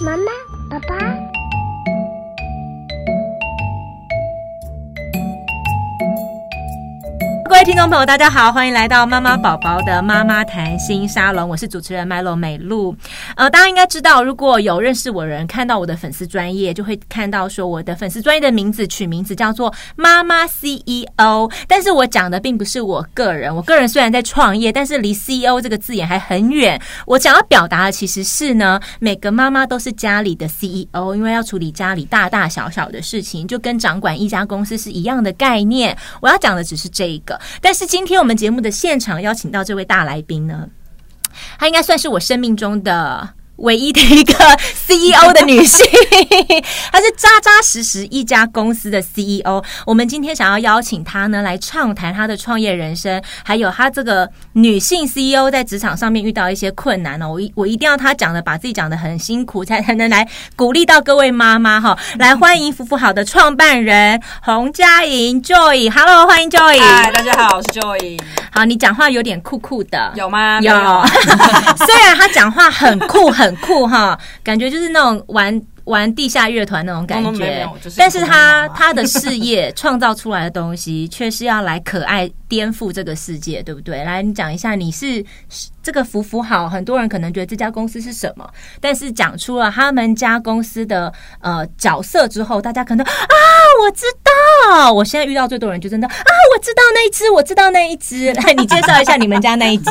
妈妈，位听众朋友，大家好，欢迎来到妈妈宝宝的妈妈谈心沙龙，我是主持人 Milo 美露。呃，大家应该知道，如果有认识我的人看到我的粉丝专业，就会看到说我的粉丝专业的名字取名字叫做妈妈 CEO。但是我讲的并不是我个人，我个人虽然在创业，但是离 CEO 这个字眼还很远。我想要表达的其实是呢，每个妈妈都是家里的 CEO，因为要处理家里大大小小的事情，就跟掌管一家公司是一样的概念。我要讲的只是这一个。但是今天我们节目的现场邀请到这位大来宾呢，他应该算是我生命中的。唯一的一个 CEO 的女性，她是扎扎实实一家公司的 CEO。我们今天想要邀请她呢，来畅谈她的创业人生，还有她这个女性 CEO 在职场上面遇到一些困难呢。我一我一定要她讲的，把自己讲的很辛苦，才才能来鼓励到各位妈妈哈。来欢迎福福好的创办人洪佳莹 Joy。Hello，欢迎 Joy。嗨，大家好，我是 Joy。好，你讲话有点酷酷的，有吗？有。虽然她讲话很酷很。很酷哈，感觉就是那种玩玩地下乐团那种感觉，但是他他的事业创造出来的东西，却是要来可爱颠覆这个世界，对不对？来，你讲一下，你是。这个福福好，很多人可能觉得这家公司是什么，但是讲出了他们家公司的呃角色之后，大家可能啊，我知道，我现在遇到最多人就真的啊，我知道那一只，我知道那一只。来，你介绍一下你们家那一只。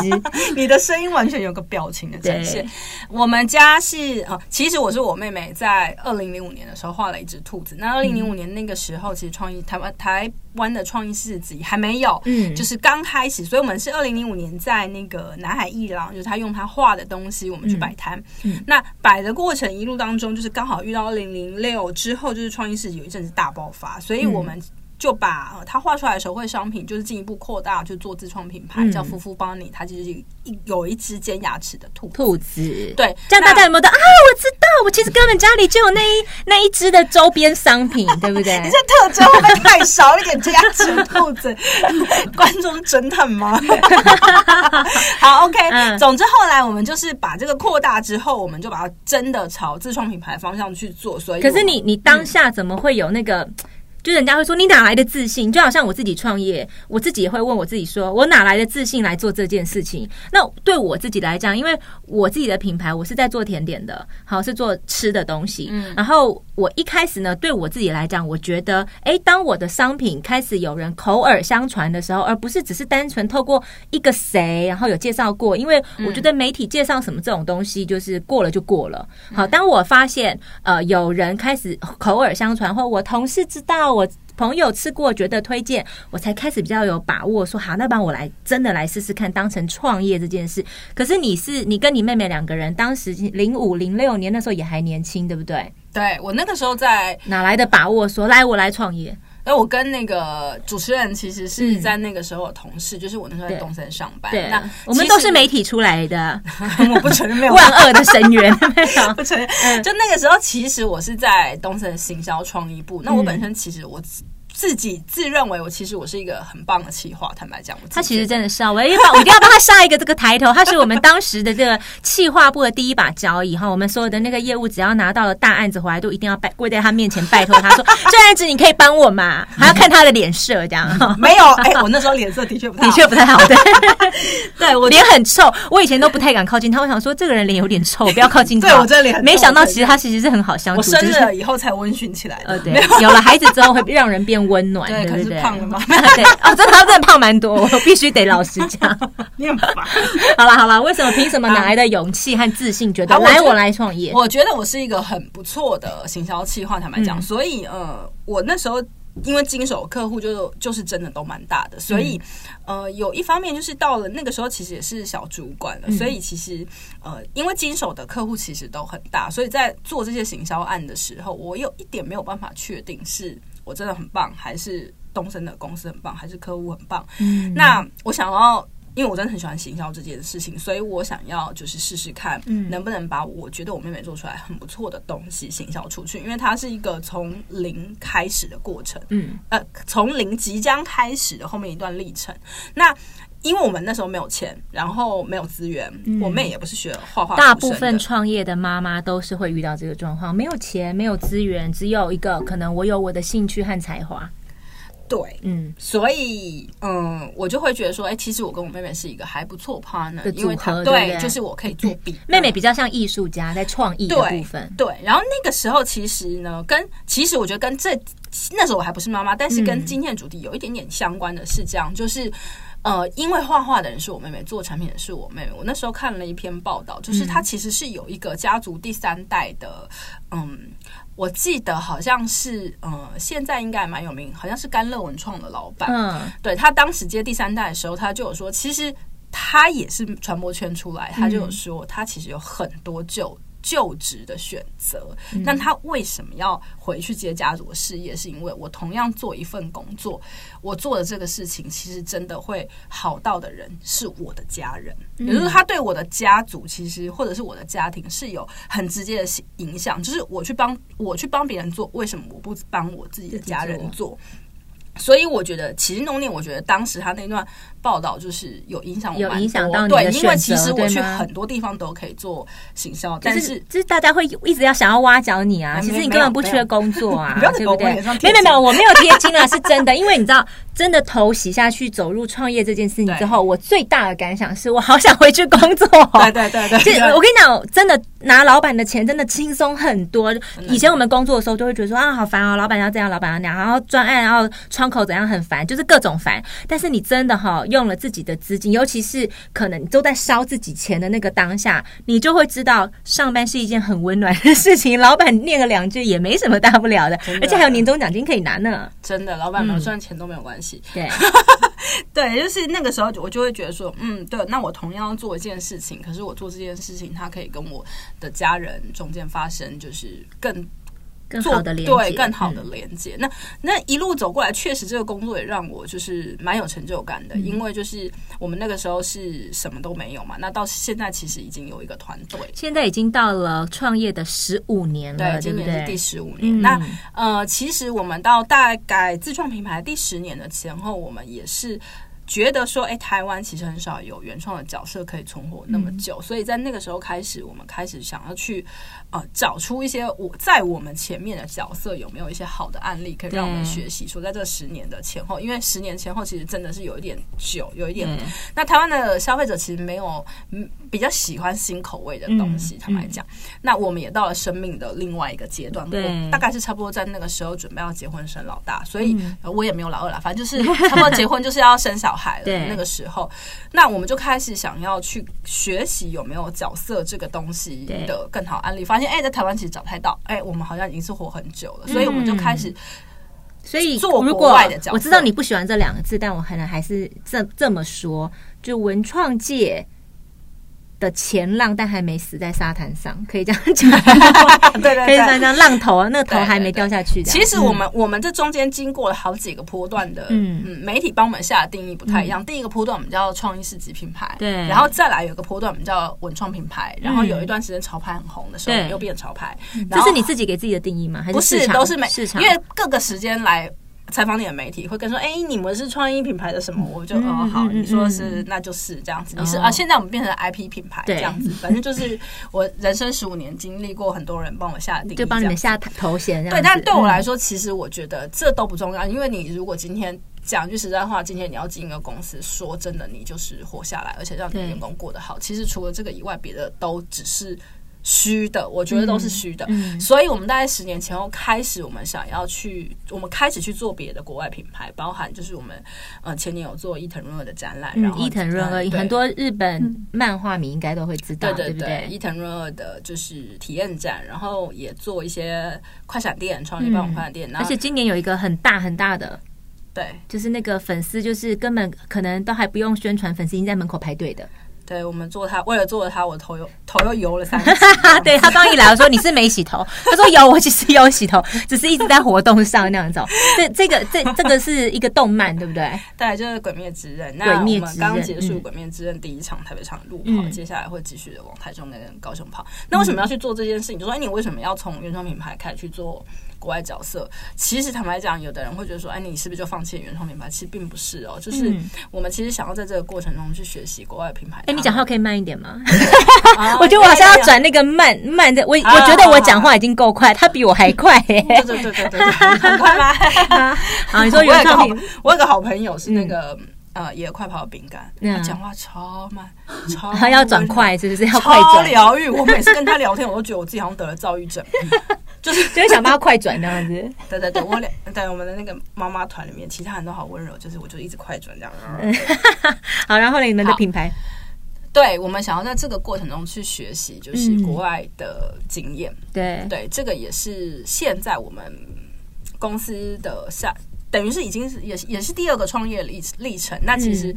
你的声音完全有个表情的展现。我们家是啊，其实我是我妹妹在二零零五年的时候画了一只兔子。那二零零五年那个时候，其实创意台湾台湾的创意市集还没有，嗯，就是刚开始，所以我们是二零零五年在那个南海艺廊，就是他用他画的东西，我们去摆摊。那摆的过程一路当中，就是刚好遇到二零零六之后，就是创意市集有一阵子大爆发，所以我们。就把呃他画出来的手绘商品，就是进一步扩大，就做自创品牌，嗯、叫夫妇帮你。它其实一有一只尖牙齿的兔兔子，对，这样大家有没有的啊？我知道，我其实根本家里就有那一那一只的周边商品，对不对？你这特征会不会太少一点？尖牙齿兔子，观众是侦探吗？好，OK、嗯。总之后来我们就是把这个扩大之后，我们就把它真的朝自创品牌方向去做。所以，可是你你当下怎么会有那个？嗯就人家会说，你哪来的自信？就好像我自己创业，我自己也会问我自己说，我哪来的自信来做这件事情？那对我自己来讲，因为我自己的品牌，我是在做甜点的，好，是做吃的东西。嗯，然后我一开始呢，对我自己来讲，我觉得，哎，当我的商品开始有人口耳相传的时候，而不是只是单纯透过一个谁，然后有介绍过，因为我觉得媒体介绍什么这种东西，就是过了就过了。好，当我发现呃有人开始口耳相传，或我同事知道。我朋友吃过，觉得推荐，我才开始比较有把握，说好，那帮我来真的来试试看，当成创业这件事。可是你是你跟你妹妹两个人，当时零五零六年那时候也还年轻，对不对？对，我那个时候在哪来的把握说来我来创业？哎，我跟那个主持人其实是在那个时候的同事，嗯、就是我那时候在东森上班。对，那我们都是媒体出来的，我不承认没有万恶的深渊，不承认。嗯、就那个时候，其实我是在东森行销创意部。那我本身其实我。自己自认为我其实我是一个很棒的企划，坦白讲，他其实真的是啊，我一定要我一定要帮他下一个这个抬头，他是我们当时的这个企划部的第一把交椅哈。我们所有的那个业务只要拿到了大案子回来，都一定要拜跪在他面前拜托他说：“这案子你可以帮我吗？”还要看他的脸色这样。没有，哎、欸，我那时候脸色的确不太好的确不太好，对，对我脸很臭，我以前都不太敢靠近他。我想说这个人脸有点臭，不要靠近他。对我这脸，没想到其实他其实是很好相处。我生了以后才温驯起来的。呃，对，有了孩子之后会让人变温暖，对，可是。胖了吗？对哦，真的，他真的胖蛮多，我必须得老实讲。你很烦。好了好了，为什么？凭什么？哪来的勇气和自信？觉得来我来创业？我觉得我是一个很不错的行销企划，坦白讲。所以呃，我那时候因为经手客户就就是真的都蛮大的，所以呃，有一方面就是到了那个时候，其实也是小主管了。所以其实呃，因为经手的客户其实都很大，所以在做这些行销案的时候，我有一点没有办法确定是我真的很棒还是。东森的公司很棒，还是客户很棒？嗯，那我想要，因为我真的很喜欢行销这件事情，所以我想要就是试试看，能不能把我觉得我妹妹做出来很不错的东西行销出去，因为它是一个从零开始的过程，嗯，呃，从零即将开始的后面一段历程。那因为我们那时候没有钱，然后没有资源，嗯、我妹也不是学画画。大部分创业的妈妈都是会遇到这个状况，没有钱，没有资源，只有一个可能我有我的兴趣和才华。对，嗯，所以，嗯，我就会觉得说，哎、欸，其实我跟我妹妹是一个还不错 partner，因为她，对，对，就是我可以做比、嗯。妹妹比较像艺术家，在创意的部分对。对，然后那个时候其实呢，跟其实我觉得跟这那时候我还不是妈妈，但是跟今天的主题有一点点相关的是这样，就是。呃，因为画画的人是我妹妹，做产品的是我妹妹。我那时候看了一篇报道，就是她其实是有一个家族第三代的，嗯，我记得好像是，呃，现在应该还蛮有名，好像是甘乐文创的老板。嗯，对，他当时接第三代的时候，他就有说，其实他也是传播圈出来，他就有说，他其实有很多旧。就职的选择，那他为什么要回去接家族的事业？是因为我同样做一份工作，我做的这个事情其实真的会好到的人是我的家人，也就是他对我的家族其实或者是我的家庭是有很直接的影响。就是我去帮我去帮别人做，为什么我不帮我自己的家人做？所以我觉得起心动念，我觉得当时他那段报道就是有影响我，有影响到你对，因为其实我去很多地方都可以做行销，但是就是大家会一直要想要挖角你啊。其实你根本不缺工作啊，对不对？没有没有，我没有贴金啊，是真的。因为你知道，真的头洗下去走入创业这件事情之后，我最大的感想是我好想回去工作。对对对对，就我跟你讲，真的拿老板的钱真的轻松很多。以前我们工作的时候都会觉得说啊，好烦哦，老板要这样，老板要那样，然后专案，然后窗口怎样很烦，就是各种烦。但是你真的哈，用了自己的资金，尤其是可能都在烧自己钱的那个当下，你就会知道上班是一件很温暖的事情。老板念个两句也没什么大不了的，而且还有年终奖金可以拿呢。真的，老板没有赚钱都没有关系。对，对，就是那个时候我就会觉得说，嗯，对，那我同样要做一件事情，可是我做这件事情，它可以跟我的家人中间发生就是更。更好的连接，对，更好的连接。嗯、那那一路走过来，确实这个工作也让我就是蛮有成就感的，嗯、因为就是我们那个时候是什么都没有嘛。那到现在其实已经有一个团队，现在已经到了创业的十五年了，对，今年是第十五年。嗯、那呃，其实我们到大概自创品牌第十年的前后，我们也是。觉得说，哎，台湾其实很少有原创的角色可以存活那么久，嗯、所以在那个时候开始，我们开始想要去呃找出一些我在我们前面的角色有没有一些好的案例可以让我们学习。说在这十年的前后，因为十年前后其实真的是有一点久，有一点。嗯、那台湾的消费者其实没有嗯比较喜欢新口味的东西，坦白讲。嗯、那我们也到了生命的另外一个阶段，对我大概是差不多在那个时候准备要结婚生老大，所以我也没有老二了，反正就是差不多结婚就是要生小孩。对，那个时候，那我们就开始想要去学习有没有角色这个东西的更好案例，发现哎，在台湾其实找不太到，哎，我们好像已经是活很久了，所以我们就开始，所以做国外的角。我知道你不喜欢这两个字，但我可能还是这这么说，就文创界。的前浪，但还没死在沙滩上，可以这样讲。对对对，可以这样浪头啊，那个头还没掉下去。其实我们我们这中间经过了好几个波段的，嗯嗯，媒体帮我们下的定义不太一样。第一个波段我们叫创意市集品牌，对，然后再来有个波段我们叫文创品牌，然后有一段时间潮牌很红的时候，又变潮牌。这是你自己给自己的定义吗？还是不是？都是每市场，因为各个时间来。采访你的媒体会跟说：“哎、欸，你们是创意品牌的什么？”我就哦好，你说是，那就是这样子。你是啊，现在我们变成 IP 品牌这样子，反正就是我人生十五年经历过很多人帮我下定义，就帮你们下头衔。对，但对我来说，其实我觉得这都不重要，因为你如果今天讲句实在话，今天你要进一个公司，说真的，你就是活下来，而且让你的员工过得好。其实除了这个以外，别的都只是。虚的，我觉得都是虚的，嗯。嗯、所以我们大概十年前后开始，我们想要去，我们开始去做别的国外品牌，包含就是我们呃前年有做伊藤润二的展览，嗯、然后伊藤润二很多日本漫画迷应该都会知道，对对对，伊藤润二的就是体验展，然后也做一些快闪店，创立爆款快闪店，嗯、而且今年有一个很大很大的，对，就是那个粉丝就是根本可能都还不用宣传，粉丝已经在门口排队的。对，我们做他，为了做了他，我头又头又油了三次。对，他刚一来，我说你是没洗头，他说有，我其实有洗头，只是一直在活动上那样子。这这个这这个是一个动漫，对不对？对，就是《鬼灭之刃》。那我们刚结束《鬼灭之刃》第一场台北场路跑，接下来会继续的往台中跟高雄跑。那为什么要去做这件事情？就说哎，你为什么要从原创品牌开始去做？国外角色。其实坦白讲，有的人会觉得说，哎，你是不是就放弃原创品牌？其实并不是哦，就是我们其实想要在这个过程中去学习国外品牌。哎，你讲话可以慢一点吗？我觉得我好像要转那个慢慢的，我我觉得我讲话已经够快，他比我还快。对对对对对，很快吗？啊，你说原创品，我有个好朋友是那个。呃，也有快跑饼干，他讲话超慢，超他要转快，是不是要快转？超疗愈。我每次跟他聊天，我都觉得我自己好像得了躁郁症，就是就是想帮他快转这样子。对对对，我俩在我们的那个妈妈团里面，其他人都好温柔，就是我就一直快转这样。好，然后呢，你们的品牌，对我们想要在这个过程中去学习，就是国外的经验。对对，这个也是现在我们公司的下。等于是已经是也是也是第二个创业历历程。那其实，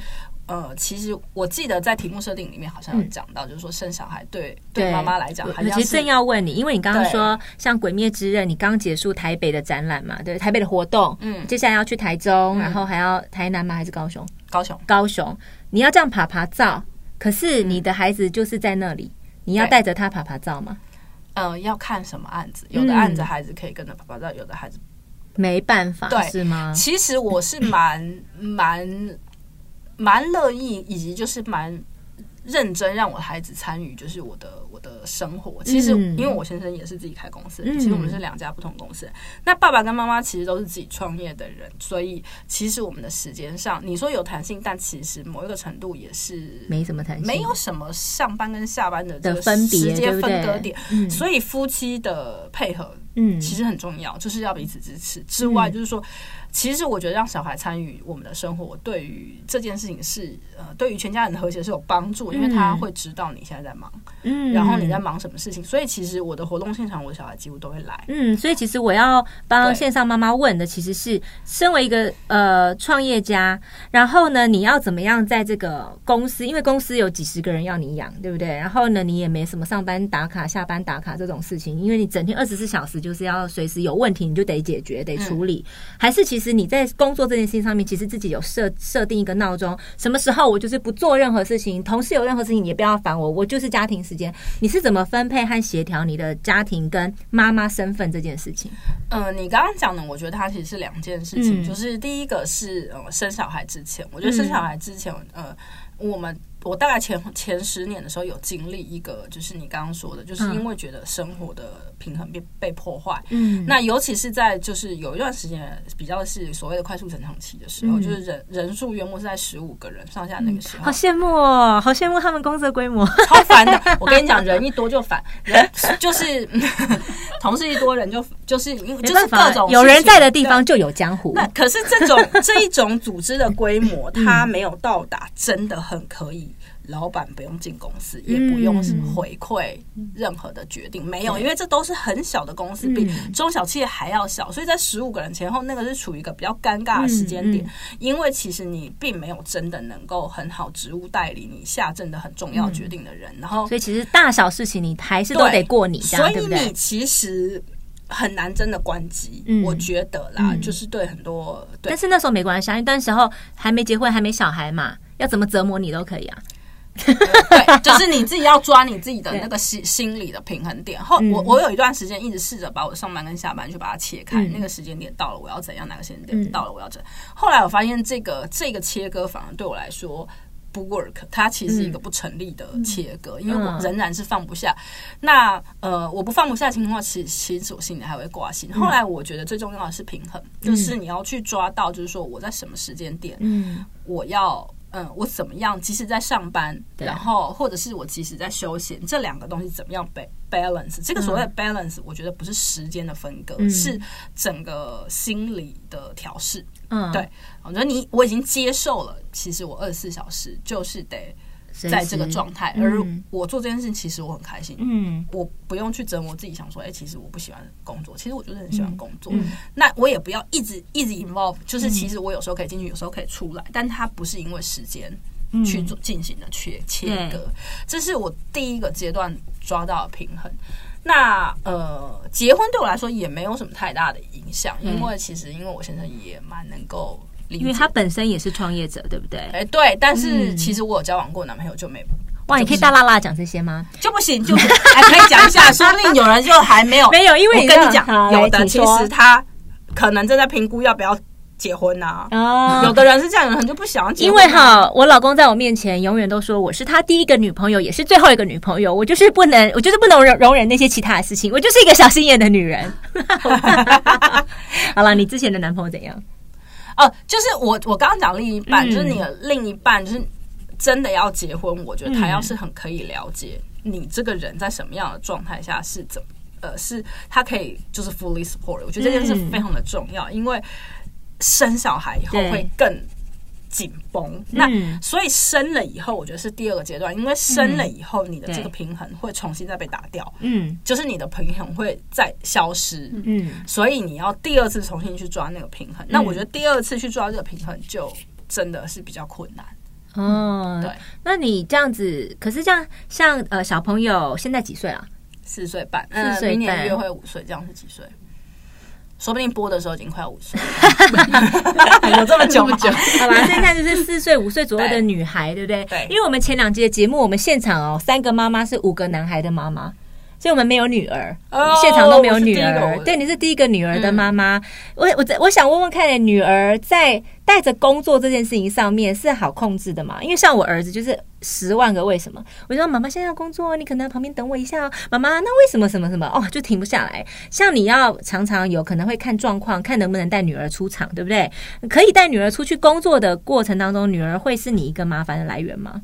嗯、呃，其实我记得在题目设定里面好像有讲到，就是说生小孩对对妈妈来讲，我其实正要问你，因为你刚刚说像《鬼灭之刃》，你刚结束台北的展览嘛，对，台北的活动，嗯，接下来要去台中，然后还要台南吗？还是高雄？高雄，高雄，你要这样爬爬照，可是你的孩子就是在那里，你要带着他爬爬照吗？呃，要看什么案子，有的案子孩子可以跟着爬爬照，有的孩子。没办法，对，是吗？其实我是蛮 蛮蛮乐意，以及就是蛮认真让我的孩子参与，就是我的我的生活。其实因为我先生也是自己开公司，嗯、其实我们是两家不同公司。嗯、那爸爸跟妈妈其实都是自己创业的人，所以其实我们的时间上，你说有弹性，但其实某一个程度也是没什么弹性，没有什么上班跟下班的这个时间分割点。嗯、所以夫妻的配合。嗯，其实很重要，就是要彼此支持。之外，就是说，其实我觉得让小孩参与我们的生活，对于这件事情是呃，对于全家人的和谐是有帮助，因为他会知道你现在在忙，嗯，然后你在忙什么事情。所以，其实我的活动现场，我的小孩几乎都会来。嗯，所以其实我要帮线上妈妈问的，其实是身为一个呃创业家，然后呢，你要怎么样在这个公司，因为公司有几十个人要你养，对不对？然后呢，你也没什么上班打卡、下班打卡这种事情，因为你整天二十四小时。就是要随时有问题，你就得解决、得处理。还是其实你在工作这件事情上面，其实自己有设设定一个闹钟，什么时候我就是不做任何事情，同事有任何事情也不要烦我，我就是家庭时间。你是怎么分配和协调你的家庭跟妈妈身份这件事情？嗯、呃，你刚刚讲的，我觉得它其实是两件事情，嗯、就是第一个是呃生小孩之前，我觉得生小孩之前，呃，我们。我大概前前十年的时候有经历一个，就是你刚刚说的，就是因为觉得生活的平衡被被破坏。嗯，那尤其是在就是有一段时间比较是所谓的快速成长期的时候，就是人人数约莫是在十五个人上下那个时候。好羡慕哦，好羡慕他们公司的规模，超烦的。我跟你讲，人一多就烦，人就是 同事一多人就就是因为就是各种有人在的地方就有江湖。那可是这种这一种组织的规模，它没有到达，真的很可以。老板不用进公司，也不用回馈任何的决定，嗯、没有，因为这都是很小的公司，比中小企业还要小，所以在十五个人前后，那个是处于一个比较尴尬的时间点，因为其实你并没有真的能够很好职务代理你下真的很重要决定的人，嗯、然后，所以其实大小事情你还是都得过你，所以你其实很难真的关机，嗯、我觉得啦，嗯、就是对很多，对，但是那时候没关系，因为那时候还没结婚，还没小孩嘛，要怎么折磨你都可以啊。对，就是你自己要抓你自己的那个心心理的平衡点。后我我有一段时间一直试着把我的上班跟下班去把它切开。那个时间点到了，我要怎样？哪个时间点到了，我要怎样？后来我发现这个这个切割反而对我来说不 work，它其实是一个不成立的切割，因为我仍然是放不下。那呃，我不放不下的情况下，其实其实我心里还会挂心。后来我觉得最重要的是平衡，就是你要去抓到，就是说我在什么时间点，嗯，我要。嗯，我怎么样？即使在上班，然后或者是我即使在休闲，这两个东西怎么样 balance？这个所谓的 balance，我觉得不是时间的分割，嗯、是整个心理的调试。嗯，对，我觉得你我已经接受了，其实我二十四小时就是得。在这个状态，而我做这件事情，其实我很开心。嗯，我不用去折磨自己，想说，哎，其实我不喜欢工作。其实我就是很喜欢工作。嗯，那我也不要一直一直 involve，就是其实我有时候可以进去，有时候可以出来，但它不是因为时间去做进行的切切割。这是我第一个阶段抓到的平衡。那呃，结婚对我来说也没有什么太大的影响，因为其实因为我先生也蛮能够。因为他本身也是创业者，对不对？哎，对，但是其实我有交往过男朋友，就没哇，你可以大剌剌讲这些吗？就不行，就还 可以讲一下，说不定有人就还没有 没有，因为我跟你讲，有的其实他可能正在评估要不要。结婚呐、啊，哦，有的人是这样，有人就不想要结。因为哈，我老公在我面前永远都说我是他第一个女朋友，也是最后一个女朋友。我就是不能，我就是不能容容忍那些其他的事情。我就是一个小心眼的女人。好了，你之前的男朋友怎样？哦，就是我，我刚刚讲另一半，嗯、就是你的另一半，就是真的要结婚。我觉得他要是很可以了解你这个人在什么样的状态下是怎么，呃，是他可以就是 fully support。我觉得这件事非常的重要，嗯、因为。生小孩以后会更紧绷，那所以生了以后，我觉得是第二个阶段，因为生了以后，你的这个平衡会重新再被打掉，嗯，就是你的平衡会再消失，嗯，所以你要第二次重新去抓那个平衡。那我觉得第二次去抓这个平衡，就真的是比较困难。哦，对，那你这样子，可是这样像呃小朋友现在几岁啊？四岁半，四岁，明年约会五岁，这样是几岁？说不定播的时候已经快五岁了，有这么久吗？好吧，现在就是四岁、五岁左右的女孩，对，对不对？对，因为我们前两集的节目，我们现场哦，三个妈妈是五个男孩的妈妈。所以我们没有女儿，现场都没有女儿。对，你是第一个女儿的妈妈。我我我想问问看，女儿在带着工作这件事情上面是好控制的吗？因为像我儿子就是十万个为什么。我说妈妈现在要工作，你可能要旁边等我一下哦。妈妈，那为什么什么什么哦，就停不下来。像你要常常有可能会看状况，看能不能带女儿出场，对不对？可以带女儿出去工作的过程当中，女儿会是你一个麻烦的来源吗？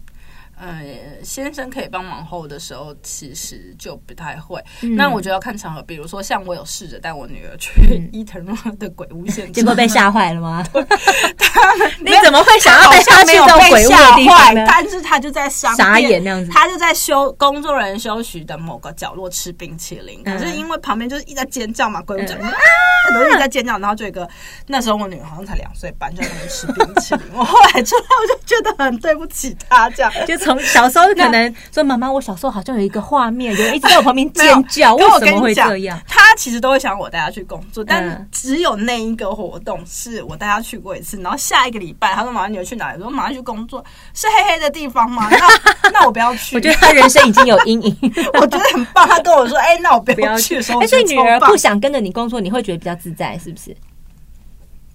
呃，先生可以帮忙后的时候，其实就不太会。嗯、那我觉得要看场合，比如说像我有试着带我女儿去伊藤润的鬼屋现场，结果被吓坏了吗？他们你怎么会想要带他去这种鬼屋的地方呢？但是他就在商傻眼那样子，他就在休工作人员休息的某个角落吃冰淇淋，嗯、可是因为旁边就是一直在尖叫嘛，鬼屋就、嗯、啊，很多人在尖叫，然后就一个那时候我女儿好像才两岁半，就在那边吃冰淇淋。我后来之后我就觉得很对不起她，这样 就。从小时候可能说，妈妈，我小时候好像有一个画面，有人一直在我旁边尖叫，为什么会这样？他其实都会想我带他去工作，但只有那一个活动是我带他去过一次。然后下一个礼拜，他说：“妈妈，你要去哪里？”我说：“马上去工作，是黑黑的地方吗？” 那那我不要去。我觉得他人生已经有 阴影，我觉得很棒。他跟我说：“哎，那我不要去。”而且女儿不想跟着你工作，你会觉得比较自在，是不是？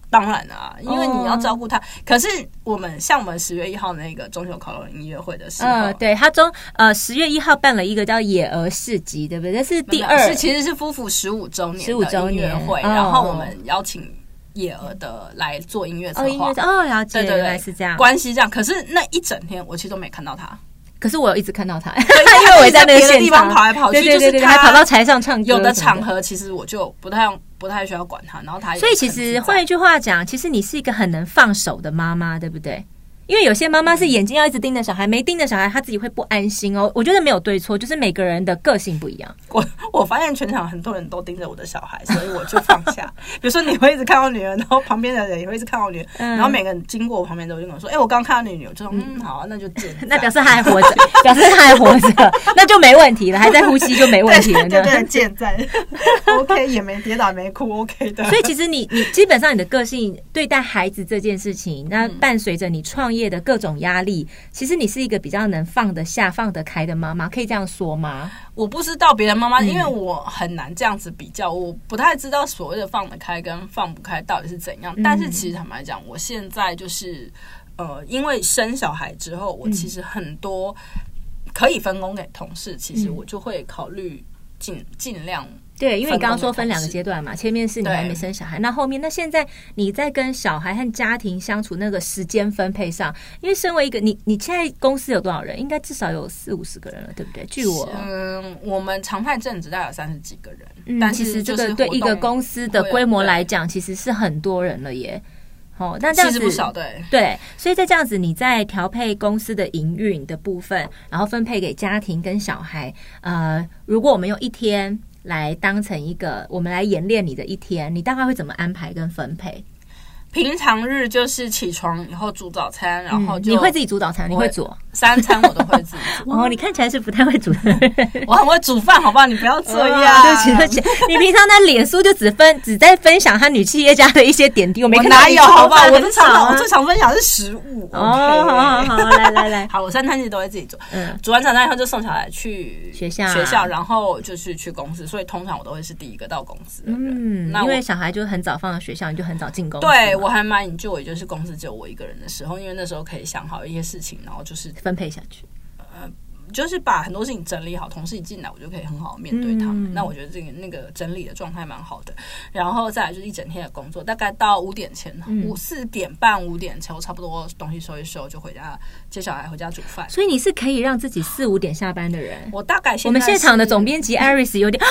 当然啊，因为你要照顾他。可是我们像我们十月一号那个中秋烤肉音乐会的时候，呃，对他中呃十月一号办了一个叫野鹅市集，对不对？这是第二，是其实是夫妇十五周年十五周年会，然后我们邀请野鹅的来做音乐策划。哦，了解，对对对，是这样，关系这样。可是那一整天我其实都没看到他。可是我有一直看到他，因为我在别的地方跑来跑去，就是他还跑到台上唱歌。有的场合其实我就不太不太需要管他，然后他也。所以其实换一句话讲，其实你是一个很能放手的妈妈，对不对？因为有些妈妈是眼睛要一直盯着小孩，没盯着小孩，她自己会不安心哦。我觉得没有对错，就是每个人的个性不一样。我我发现全场很多人都盯着我的小孩，所以我就放下。比如说你会一直看到女儿，然后旁边的人也会一直看到女儿，然后每个人经过我旁边都会跟我说：“哎，我刚看到你女儿。”就说：“嗯，好啊，那就这样。”那表示他还活着，表示他还活着，那就没问题了，还在呼吸就没问题了。对对，健在，OK，也没跌倒，没哭，OK 的。所以其实你你基本上你的个性对待孩子这件事情，那伴随着你创业的各种压力，其实你是一个比较能放得下、放得开的妈妈，可以这样说吗？我不知道别人妈妈，因为我很难这样子比较，我不太知道所谓的放得开跟放不开到底是怎样。但是其实坦白讲，我现在就是呃，因为生小孩之后，我其实很多可以分工给同事，其实我就会考虑尽尽量。对，因为你刚刚说分两个阶段嘛，前面是你还没生小孩，那后面那现在你在跟小孩和家庭相处那个时间分配上，因为身为一个你，你现在公司有多少人？应该至少有四五十个人了，对不对？据我，嗯，我们常派正职大概有三十几个人，嗯，但其实这个对一个公司的规模来讲，其实是很多人了耶。哦，那这样子不少，对对，所以在这样子，你在调配公司的营运的部分，然后分配给家庭跟小孩，呃，如果我们用一天。来当成一个，我们来演练你的一天，你大概会怎么安排跟分配？平常日就是起床以后煮早餐，然后就、嗯、你会自己煮早餐，你会煮三餐我都会自己煮。哦，你看起来是不太会煮的，我很会煮饭，好不好？你不要这样。哦、对不起，对不起。你平常在脸书就只分只在分享他女企业家的一些点滴，我没看到。哪有？好不好？我最常我最常分享的是食物。哦，好好好，来来来，好，我三餐其实都会自己煮。嗯，煮完早餐以后就送小孩去学校学校，然后就是去公司，所以通常我都会是第一个到公司的人。嗯，那因为小孩就很早放到学校，你就很早进公司。对，我还蛮 enjoy，就是公司只有我一个人的时候，因为那时候可以想好一些事情，然后就是分配下去。就是把很多事情整理好，同事一进来，我就可以很好面对他们。嗯、那我觉得这个那个整理的状态蛮好的。然后再来就是一整天的工作，大概到五点前，五四点半五点前，我差不多东西收一收就回家接小孩回家煮饭。所以你是可以让自己四五点下班的人。我大概我们现场的总编辑 Iris 有点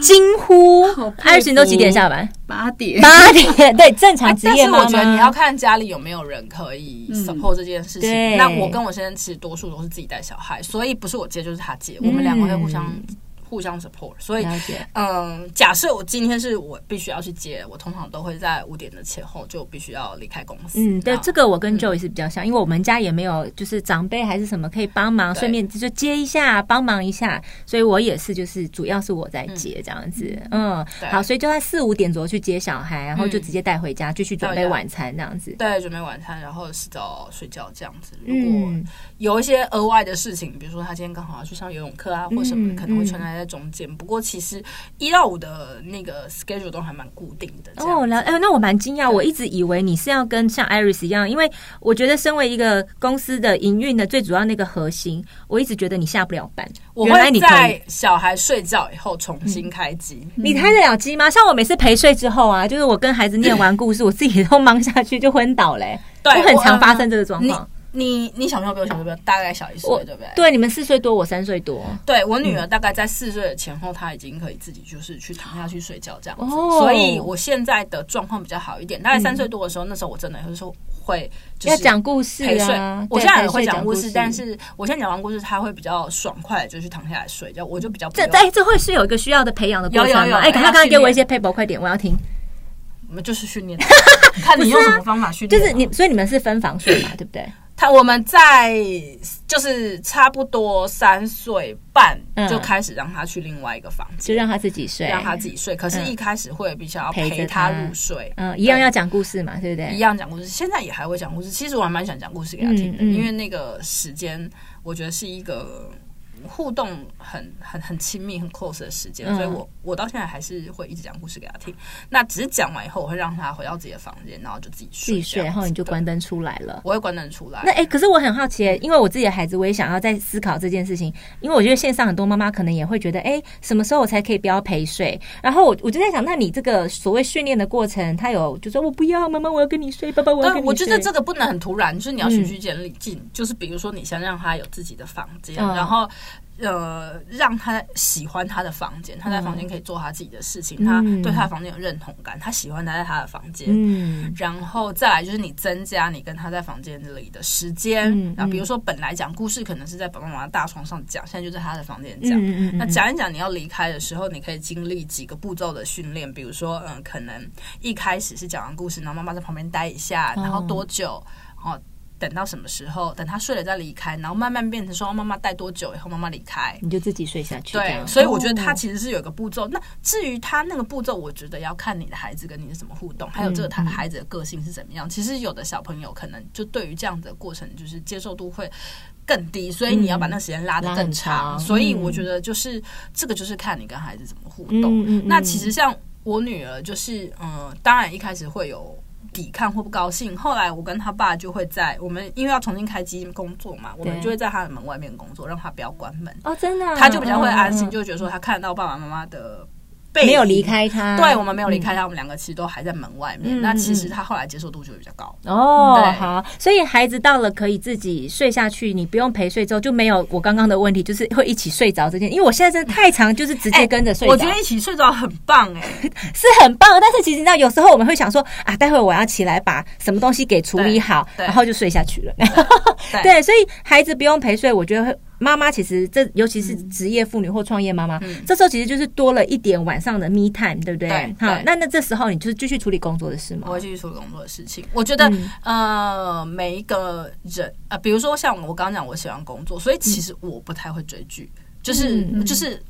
惊呼，Iris 你都几点下班？八点。八点对，正常职业妈妈。我觉得你要看家里有没有人可以 support 这件事情。嗯、那我跟我先生其实多数都是自己带小孩，所以不是我接就是他接，我们两个会互相。互相 support，所以嗯，假设我今天是我必须要去接，我通常都会在五点的前后就必须要离开公司。嗯，对，这个我跟 Joey 是比较像，因为我们家也没有就是长辈还是什么可以帮忙，顺便就接一下帮忙一下，所以我也是就是主要是我在接这样子。嗯，好，所以就在四五点左右去接小孩，然后就直接带回家继续准备晚餐这样子。对，准备晚餐，然后洗澡睡觉这样子。如果有一些额外的事情，比如说他今天刚好要去上游泳课啊，或什么可能会存在在中间。不过其实一到五的那个 schedule 都还蛮固定的。哦，那哎，那我蛮惊讶，我一直以为你是要跟像 Iris 一样，因为我觉得身为一个公司的营运的最主要那个核心，我一直觉得你下不了班。我会在小孩睡觉以后重新开机。你开得了机吗？像我每次陪睡之后啊，就是我跟孩子念完故事，我自己都 忙下去就昏倒嘞。对，我很常发生这个状况。你你小朋友比我小朋友大概小一岁，对不对？对，你们四岁多，我三岁多。对，我女儿大概在四岁的前后，她已经可以自己就是去躺下去睡觉这样子。所以我现在的状况比较好一点。大概三岁多的时候，那时候我真的有时候会要讲故事陪睡。我现在也会讲故事，但是我现在讲完故事，她会比较爽快就去躺下来睡觉，我就比较这哎，这会是有一个需要的培养的过程吗？哎，刚刚给我一些 paper，快点，我要听。我们就是训练，看你用什么方法训练。就是你，所以你们是分房睡嘛，对不对？他我们在就是差不多三岁半就开始让他去另外一个房间，就让他自己睡，让他自己睡。可是，一开始会比较陪他入睡，嗯，一样要讲故事嘛，对不对？一样讲故事，现在也还会讲故事。其实我还蛮喜欢讲故事给他听的，因为那个时间，我觉得是一个。互动很很很亲密很 close 的时间，嗯、所以我我到现在还是会一直讲故事给他听。那只是讲完以后，我会让他回到自己的房间，然后就自己睡，自己睡，然后你就关灯出来了。我会关灯出来。那哎、欸，可是我很好奇，因为我自己的孩子，我也想要在思考这件事情。因为我觉得线上很多妈妈可能也会觉得，哎、欸，什么时候我才可以不要陪睡？然后我我就在想，那你这个所谓训练的过程，他有就说我不要，妈妈我要跟你睡，爸爸我要跟你睡。我觉得这个不能很突然，就是你要循序渐进，嗯、就是比如说你先让他有自己的房间，嗯、然后。呃，让他喜欢他的房间，他在房间可以做他自己的事情，嗯、他对他的房间有认同感，他喜欢待在他的房间。嗯，然后再来就是你增加你跟他在房间里的时间。嗯，然后比如说本来讲故事可能是在爸爸妈妈大床上讲，现在就在他的房间讲。嗯嗯，那讲一讲你要离开的时候，你可以经历几个步骤的训练，比如说，嗯，可能一开始是讲完故事，然后妈妈在旁边待一下，然后多久，然后。等到什么时候？等他睡了再离开，然后慢慢变成说妈妈待多久以后妈妈离开，你就自己睡下去。对，所以我觉得他其实是有一个步骤。哦、那至于他那个步骤，我觉得要看你的孩子跟你是怎么互动，还有这个他孩子的个性是怎么样。嗯、其实有的小朋友可能就对于这样的过程就是接受度会更低，所以你要把那时间拉得更长。嗯、所以我觉得就是这个就是看你跟孩子怎么互动。那其实像我女儿就是嗯，当然一开始会有。抵抗或不高兴，后来我跟他爸就会在我们因为要重新开机工作嘛，我们就会在他的门外面工作，让他不要关门。哦，真的、啊，他就比较会安心，嗯、就觉得说他看到爸爸妈妈的。没有离开他，对，我们没有离开他，我们两个其实都还在门外面。那其实他后来接受度就会比较高哦。好，所以孩子到了可以自己睡下去，你不用陪睡之后就没有我刚刚的问题，就是会一起睡着这件。因为我现在真的太长，就是直接跟着睡。我觉得一起睡着很棒哎，是很棒。但是其实你知道，有时候我们会想说啊，待会我要起来把什么东西给处理好，然后就睡下去了。对，所以孩子不用陪睡，我觉得会。妈妈其实这尤其是职业妇女或创业妈妈，嗯、这时候其实就是多了一点晚上的 me time，对不对？对好，那那这时候你就是继续处理工作的事吗？我会继续处理工作的事情。我觉得、嗯、呃，每一个人啊、呃，比如说像我刚刚讲，我喜欢工作，所以其实我不太会追剧，就是、嗯、就是。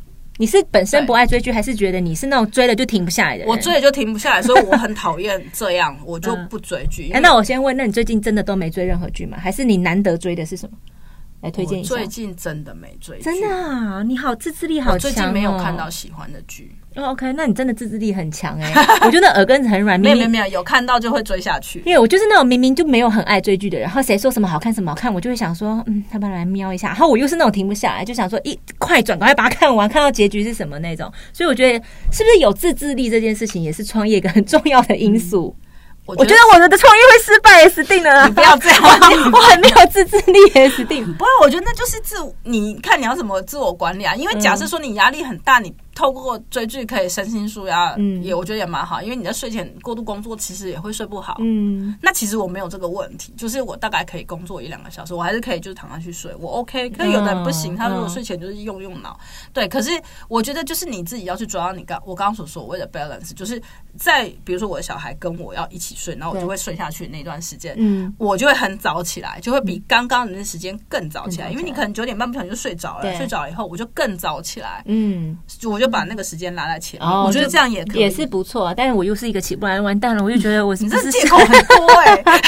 你是本身不爱追剧，还是觉得你是那种追了就停不下来的人？我追了就停不下来，所以我很讨厌这样，我就不追剧。哎、嗯，那我先问，那你最近真的都没追任何剧吗？还是你难得追的是什么？来推荐一下。最近真的没追，真的啊！你好，自制力好强、哦。最近没有看到喜欢的剧。哦、OK，那你真的自制力很强哎、欸！我觉得耳根子很软，没有没有没有，有看到就会追下去。因为我就是那种明明就没有很爱追剧的人，然后谁说什么好看什么好看，我就会想说，嗯，要不要来瞄一下？然后我又是那种停不下来，就想说一快转，赶快把它看完，看到结局是什么那种。所以我觉得，是不是有自制力这件事情，也是创业一个很重要的因素。嗯我觉，得我的创业会失败也死定了。你不要这样，我很没有自制力也死定。不过我觉得那就是自，你看你要怎么自我管理啊？因为假设说你压力很大，你。透过追剧可以身心舒压，嗯，也我觉得也蛮好，因为你在睡前过度工作，其实也会睡不好，嗯。那其实我没有这个问题，就是我大概可以工作一两个小时，我还是可以就是躺下去睡，我 OK。可是有的人不行，他如果睡前就是用用脑，对。可是我觉得就是你自己要去抓到你刚我刚刚所所谓的 balance，就是在比如说我的小孩跟我要一起睡，然后我就会睡下去那段时间，嗯，我就会很早起来，就会比刚刚的那时间更早起来，因为你可能九点半不小心就睡着了，睡着了以后我就更早起来，嗯，我就。把那个时间拉在前面，哦，我觉得这样也可以，也是不错啊。但是我又是一个起不来，完蛋了，我就觉得我是，你这借口很多哎，欸。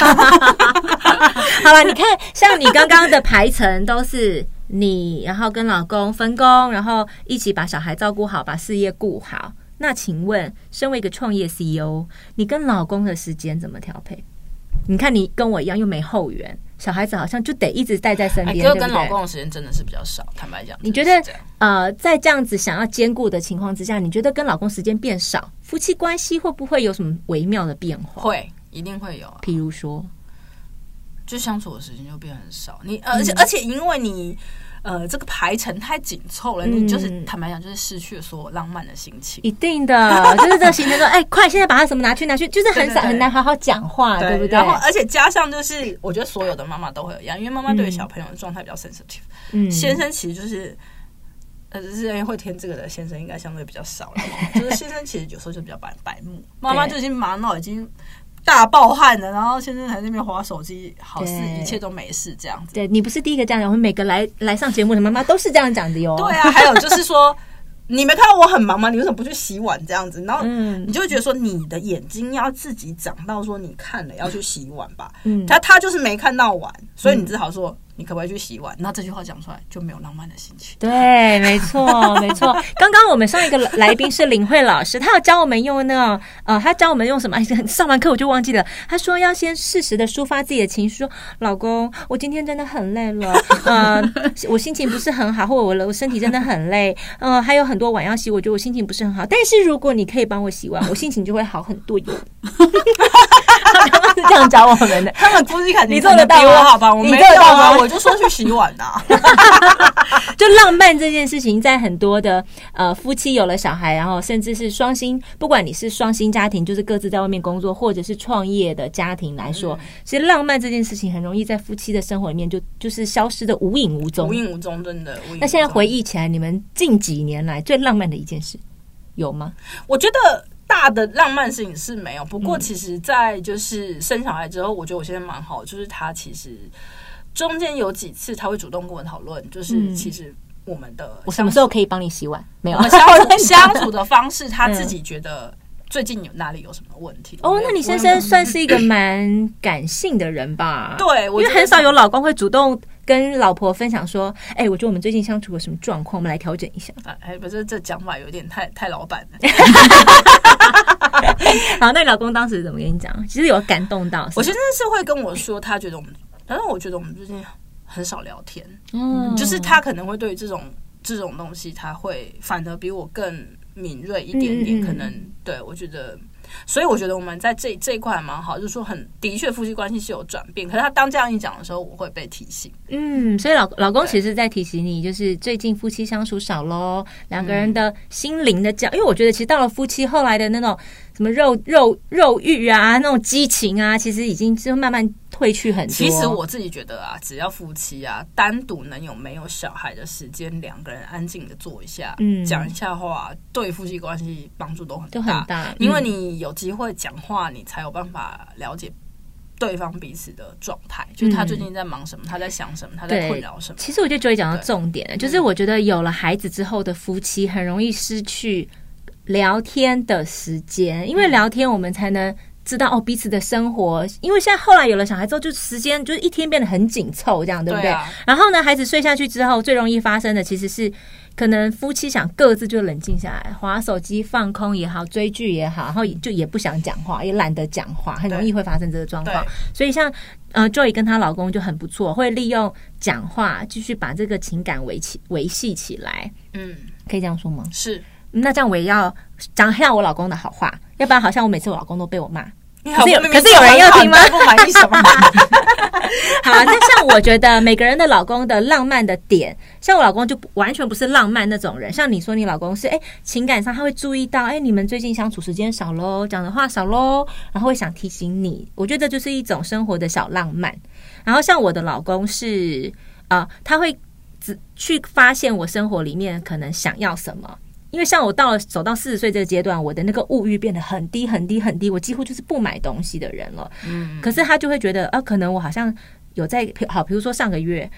好了，你看，像你刚刚的排程都是你，然后跟老公分工，然后一起把小孩照顾好，把事业顾好。那请问，身为一个创业 CEO，你跟老公的时间怎么调配？你看，你跟我一样又没后援，小孩子好像就得一直带在身边。哥跟老公的时间真的是比较少，坦白讲。你觉得呃，在这样子想要兼顾的情况之下，你觉得跟老公时间变少，夫妻关系会不会有什么微妙的变化？会，一定会有啊。譬如说，就相处的时间就变很少。你而且而且因为你。呃，这个排程太紧凑了，你就是坦白讲，就是失去了所有浪漫的心情。一定的，就是这个行程说，哎，快，现在把它什么拿去拿去，就是很少很难好好讲话，对不对？然后，而且加上就是，我觉得所有的妈妈都会有一样，因为妈妈对于小朋友的状态比较 sensitive。嗯，先生其实就是，呃，是因为会填这个的先生应该相对比较少了，就是先生其实有时候就比较白白目，妈妈就已经忙到已经。大暴汗的，然后先生还在那边划手机，好似一切都没事这样子。对，你不是第一个这样讲，我们每个来来上节目的妈妈都是这样讲的哟。对啊，还有就是说，你没看到我很忙吗？你为什么不去洗碗这样子？然后你就会觉得说，你的眼睛要自己长到说你看了要去洗碗吧。嗯，他他就是没看到碗，所以你只好说。你可不可以去洗碗？那这句话讲出来就没有浪漫的心情。对，没错，没错。刚刚我们上一个来宾是林慧老师，他有教我们用那种呃，他教我们用什么？上完课我就忘记了。他说要先适时的抒发自己的情绪，说老公，我今天真的很累了，呃，我心情不是很好，或者我我身体真的很累，呃，还有很多碗要洗，我觉得我心情不是很好。但是如果你可以帮我洗碗，我心情就会好很多。有，他们是这样教我们的，他们估计肯定你做得到比我好吧？我没做到，我。就说去洗碗呐、啊，就浪漫这件事情，在很多的呃夫妻有了小孩，然后甚至是双薪，不管你是双薪家庭，就是各自在外面工作，或者是创业的家庭来说，嗯、其实浪漫这件事情很容易在夫妻的生活里面就就是消失的无影无踪，无影无踪，真的。那现在回忆起来，你们近几年来最浪漫的一件事有吗？我觉得。大的浪漫事情是没有，不过其实，在就是生小孩之后，我觉得我现在蛮好，就是他其实中间有几次他会主动跟我讨论，就是其实我们的我什么时候可以帮你洗碗？没有相处相处的方式，他自己觉得最近有哪里有什么问题？哦，那你先生算是一个蛮感性的人吧？对，因为很少有老公会主动。跟老婆分享说：“哎、欸，我觉得我们最近相处有什么状况，我们来调整一下。”哎，不是，这讲法有点太太老板了。好，那你老公当时怎么跟你讲？其实有感动到。我现在是会跟我说，他觉得我们，反正我觉得我们最近很少聊天。嗯，就是他可能会对这种这种东西，他会反而比我更敏锐一点点。嗯嗯可能对我觉得。所以我觉得我们在这这一块蛮好，就是说很的确夫妻关系是有转变。可是他当这样一讲的时候，我会被提醒。嗯，所以老老公其实在提醒你，就是最近夫妻相处少喽，两个人的心灵的交。因为我觉得其实到了夫妻后来的那种什么肉肉肉欲啊，那种激情啊，其实已经就慢慢。褪去很多。其实我自己觉得啊，只要夫妻啊单独能有没有小孩的时间，两个人安静的坐一下，嗯，讲一下话，对夫妻关系帮助都很大，都很大。因为你有机会讲话，你才有办法了解。对方彼此的状态，就是他最近在忙什么，嗯、他在想什么，他在困扰什么。其实我就觉得讲到重点，就是我觉得有了孩子之后的夫妻很容易失去聊天的时间，因为聊天我们才能知道哦彼此的生活。因为现在后来有了小孩之后，就时间就是一天变得很紧凑，这样对不对？然后呢，孩子睡下去之后，最容易发生的其实是。可能夫妻想各自就冷静下来，划手机放空也好，追剧也好，然后就也不想讲话，也懒得讲话，很容易会发生这个状况。所以像呃，Joy 跟她老公就很不错，会利用讲话继续把这个情感维起维系起来。嗯，可以这样说吗？是。那这样我也要讲一下我老公的好话，要不然好像我每次我老公都被我骂。可是有，可是有人要听吗？不满意什么？好，那像我觉得每个人的老公的浪漫的点，像我老公就完全不是浪漫那种人。像你说你老公是哎、欸，情感上他会注意到哎、欸，你们最近相处时间少喽，讲的话少喽，然后会想提醒你。我觉得这就是一种生活的小浪漫。然后像我的老公是啊、呃，他会只去发现我生活里面可能想要什么。因为像我到了走到四十岁这个阶段，我的那个物欲变得很低很低很低，我几乎就是不买东西的人了。嗯，可是他就会觉得啊，可能我好像有在好，比如说上个月，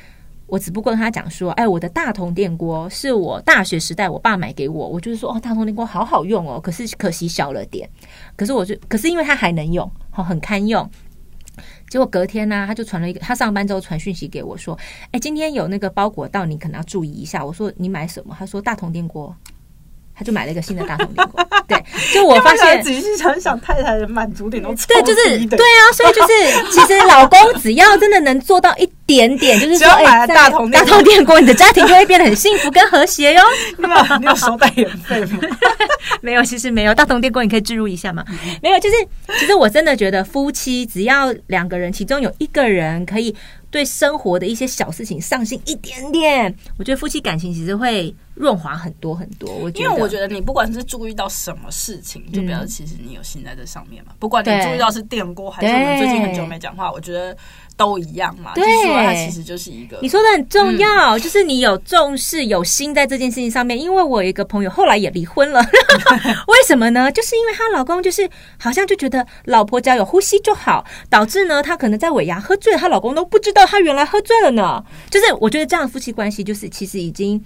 我只不过跟他讲说，哎，我的大同电锅是我大学时代我爸买给我，我就是说哦，大同电锅好好用哦，可是可惜小了点。可是我就，可是因为它还能用，好很堪用。结果隔天呢、啊，他就传了一个，他上班之后传讯息给我说，哎，今天有那个包裹到，你可能要注意一下。我说你买什么？他说大同电锅。他就买了一个新的大同电锅，对，就我发现仔细想想，太太的满足点都对，就是对啊，所以就是 其实老公只要真的能做到一点点，就是说，哎，大同大同电锅，你的家庭就会变得很幸福跟和谐哟。那你有收代言费吗？没有，其实没有。大同电锅你可以置入一下嘛？没有，就是其实我真的觉得夫妻只要两个人，其中有一个人可以。对生活的一些小事情上心一点点，我觉得夫妻感情其实会润滑很多很多。我觉得，因为我觉得你不管是注意到什么事情，就表示其实你有心在这上面嘛。不管你注意到是电锅，还是我们最近很久没讲话，我觉得。都一样嘛，对，就是说它其实就是一个。你说的很重要，嗯、就是你有重视、有心在这件事情上面。因为我有一个朋友后来也离婚了，为什么呢？就是因为她老公就是好像就觉得老婆只要有呼吸就好，导致呢她可能在尾牙喝醉，她老公都不知道她原来喝醉了呢。就是我觉得这样的夫妻关系，就是其实已经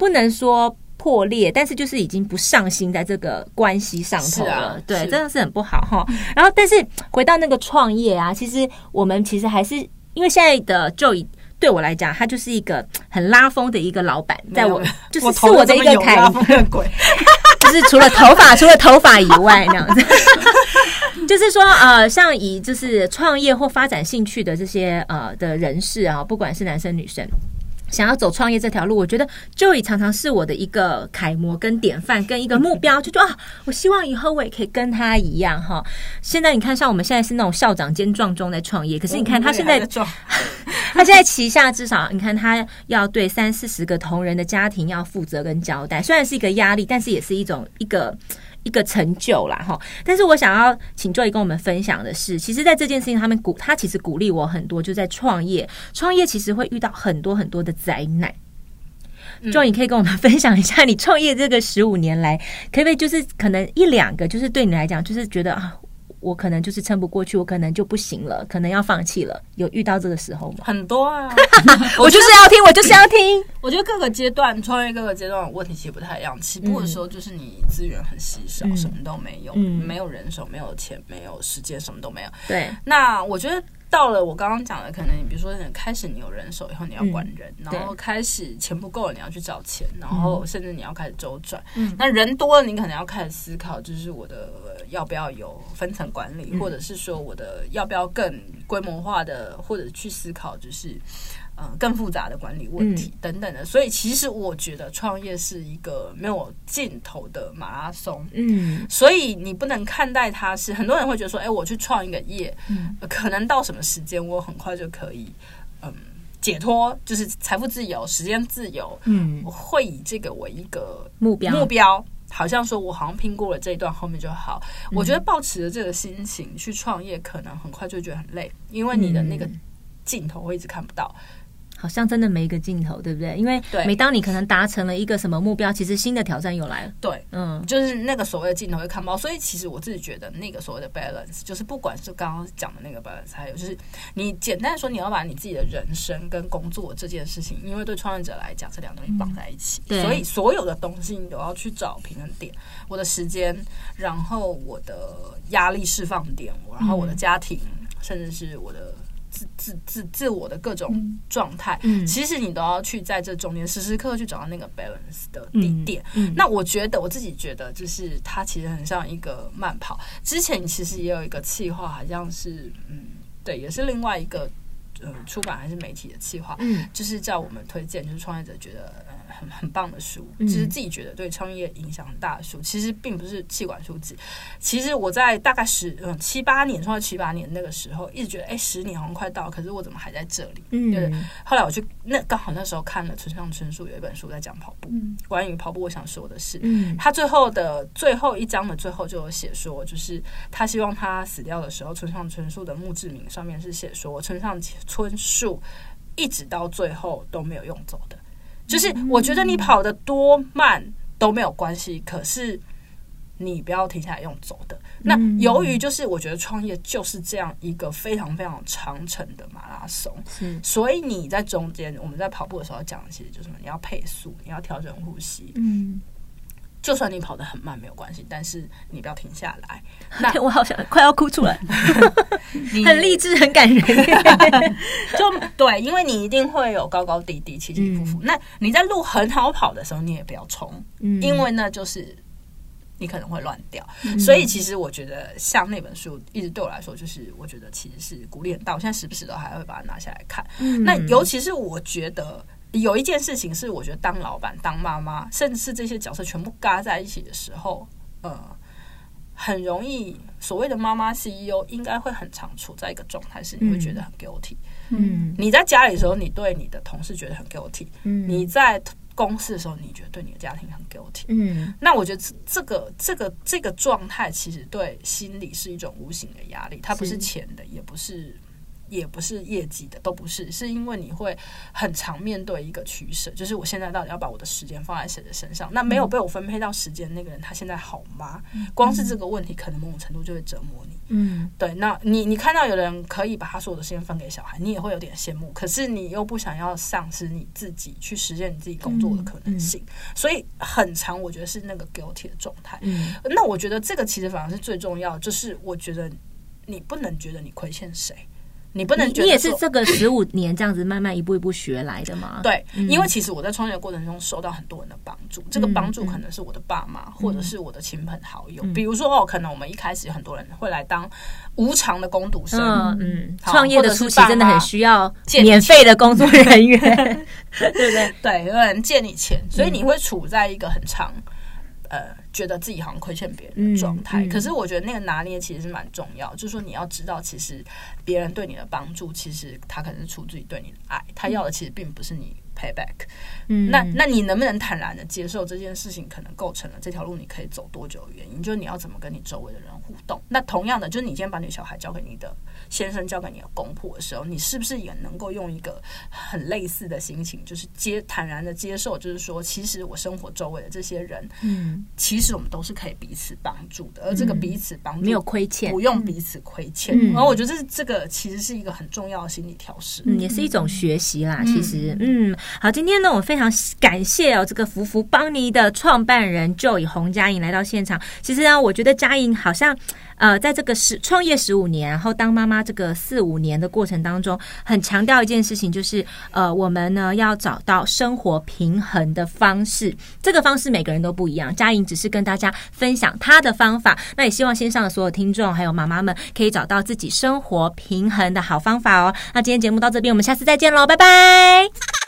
不能说。破裂，但是就是已经不上心在这个关系上头了，啊、对，真的是很不好哈。然后，但是回到那个创业啊，其实我们其实还是因为现在的 Joy 对我来讲，他就是一个很拉风的一个老板，在我就是是我的一个凯鬼，就是除了头发除了头发以外那样子，就是说呃，像以就是创业或发展兴趣的这些呃的人士啊，不管是男生女生。想要走创业这条路，我觉得 Joy 常常是我的一个楷模跟典范，跟一个目标，就说啊，我希望以后我也可以跟他一样哈。现在你看，像我们现在是那种校长兼壮中在创业，可是你看他现在，他现在旗下至少你看他要对三四十个同仁的家庭要负责跟交代，虽然是一个压力，但是也是一种一个。一个成就啦，哈！但是我想要请 Joy 跟我们分享的是，其实，在这件事情，他们鼓他其实鼓励我很多，就在创业，创业其实会遇到很多很多的灾难。嗯、Joy，你可以跟我们分享一下，你创业这个十五年来，可不可以就是可能一两个，就是对你来讲，就是觉得啊。我可能就是撑不过去，我可能就不行了，可能要放弃了。有遇到这个时候吗？很多啊，我就是要听，我就是要听。我觉得各个阶段创业，各个阶段问题其实不太一样。起步的时候就是你资源很稀少，嗯、什么都没有，嗯、没有人手，没有钱，没有时间，什么都没有。对，那我觉得。到了我刚刚讲的，可能你比如说，开始你有人手以后，你要管人，嗯、然后开始钱不够了，你要去找钱，然后甚至你要开始周转。嗯，那人多了，你可能要开始思考，就是我的要不要有分层管理，嗯、或者是说我的要不要更规模化的，或者去思考就是。嗯，更复杂的管理问题等等的，所以其实我觉得创业是一个没有尽头的马拉松。嗯，所以你不能看待它是很多人会觉得说，哎，我去创一个业，嗯，可能到什么时间我很快就可以，嗯，解脱，就是财富自由、时间自由。嗯，我会以这个为一个目标目标。好像说我好像拼过了这一段，后面就好。嗯、我觉得抱持着这个心情去创业，可能很快就觉得很累，因为你的那个镜头会一直看不到。好像真的没一个尽头，对不对？因为每当你可能达成了一个什么目标，其实新的挑战又来了。对，嗯，就是那个所谓的尽头会看不到。所以其实我自己觉得，那个所谓的 balance，就是不管是刚刚讲的那个 balance，还有就是你简单说，你要把你自己的人生跟工作这件事情，因为对创业者来讲，这两个东西绑在一起，嗯、所以所有的东西你都要去找平衡点。我的时间，然后我的压力释放点，然后我的家庭，嗯、甚至是我的。自自自自我的各种状态，嗯，其实你都要去在这中间时时刻刻去找到那个 balance 的地点。嗯嗯、那我觉得我自己觉得，就是它其实很像一个慢跑。之前其实也有一个企划，好像是嗯，对，也是另外一个呃出版还是媒体的企划，嗯，就是叫我们推荐，就是创业者觉得。很很棒的书，就是自己觉得对创业影响很大的书，其实并不是气管书籍。其实我在大概十嗯七八年，创业七八年那个时候，一直觉得哎，十年好像快到了，可是我怎么还在这里？嗯，对。后来我去那刚好那时候看了村上春树有一本书在讲跑步，嗯关于跑步，我想说的是，嗯，他最后的最后一章的最后就有写说，就是他希望他死掉的时候，村上春树的墓志铭上面是写说，村上春树一直到最后都没有用走的。就是我觉得你跑得多慢都没有关系，可是你不要停下来用走的。那由于就是我觉得创业就是这样一个非常非常长程的马拉松，所以你在中间我们在跑步的时候讲的其实就是什么？你要配速，你要调整呼吸。嗯。就算你跑得很慢没有关系，但是你不要停下来。那我好像快要哭出来，你很励志，很感人。就对，因为你一定会有高高低低、起起伏伏。嗯、那你在路很好跑的时候，你也不要冲，嗯、因为那就是你可能会乱掉。嗯、所以其实我觉得，像那本书，一直对我来说，就是我觉得其实是鼓励很大。我现在时不时都还会把它拿下来看。嗯、那尤其是我觉得。有一件事情是，我觉得当老板、当妈妈，甚至是这些角色全部嘎在一起的时候，呃，很容易所谓的妈妈 CEO 应该会很常处在一个状态，是你会觉得很 guilty。嗯，你在家里的时候，你对你的同事觉得很 guilty。嗯，你在公司的时候，你觉得对你的家庭很 guilty。嗯，那我觉得这个这个这个状态，其实对心理是一种无形的压力，它不是钱的，也不是。也不是业绩的，都不是，是因为你会很常面对一个取舍，就是我现在到底要把我的时间放在谁的身上？那没有被我分配到时间那个人，他现在好吗？光是这个问题，可能某种程度就会折磨你。嗯，对。那你你看到有人可以把他所有的时间分给小孩，你也会有点羡慕。可是你又不想要丧失你自己去实现你自己工作的可能性，所以很长，我觉得是那个 guilty 的状态。嗯，那我觉得这个其实反而是最重要，就是我觉得你不能觉得你亏欠谁。你不能觉得，你也是这个十五年这样子慢慢一步一步学来的吗？对，因为其实我在创业的过程中受到很多人的帮助，这个帮助可能是我的爸妈，或者是我的亲朋好友。比如说哦，可能我们一开始有很多人会来当无偿的工读生，嗯，创业的初期真的很需要免费的工作人员，对不对？对，有人借你钱，所以你会处在一个很长。呃，觉得自己好像亏欠别人的状态，嗯嗯、可是我觉得那个拿捏其实是蛮重要。就是说，你要知道，其实别人对你的帮助，其实他可能是出自于对你的爱，他要的其实并不是你 payback。嗯，那那你能不能坦然的接受这件事情，可能构成了这条路你可以走多久的原因？就是你要怎么跟你周围的人互动。那同样的，就是你今天把你的小孩交给你的先生，交给你的公婆的时候，你是不是也能够用一个很类似的心情，就是接坦然的接受，就是说，其实我生活周围的这些人，嗯，其实我们都是可以彼此帮助的，而这个彼此帮助、嗯、没有亏欠，不用彼此亏欠。嗯、然后我觉得这这个其实是一个很重要的心理调试，嗯，也是一种学习啦。其实，嗯，好，今天呢，我非常感谢哦，这个福福邦尼的创办人 Joy 洪佳莹来到现场。其实呢，我觉得佳莹好像。呃，在这个十创业十五年，然后当妈妈这个四五年的过程当中，很强调一件事情，就是呃，我们呢要找到生活平衡的方式。这个方式每个人都不一样，佳莹只是跟大家分享她的方法。那也希望线上的所有听众还有妈妈们可以找到自己生活平衡的好方法哦。那今天节目到这边，我们下次再见喽，拜拜。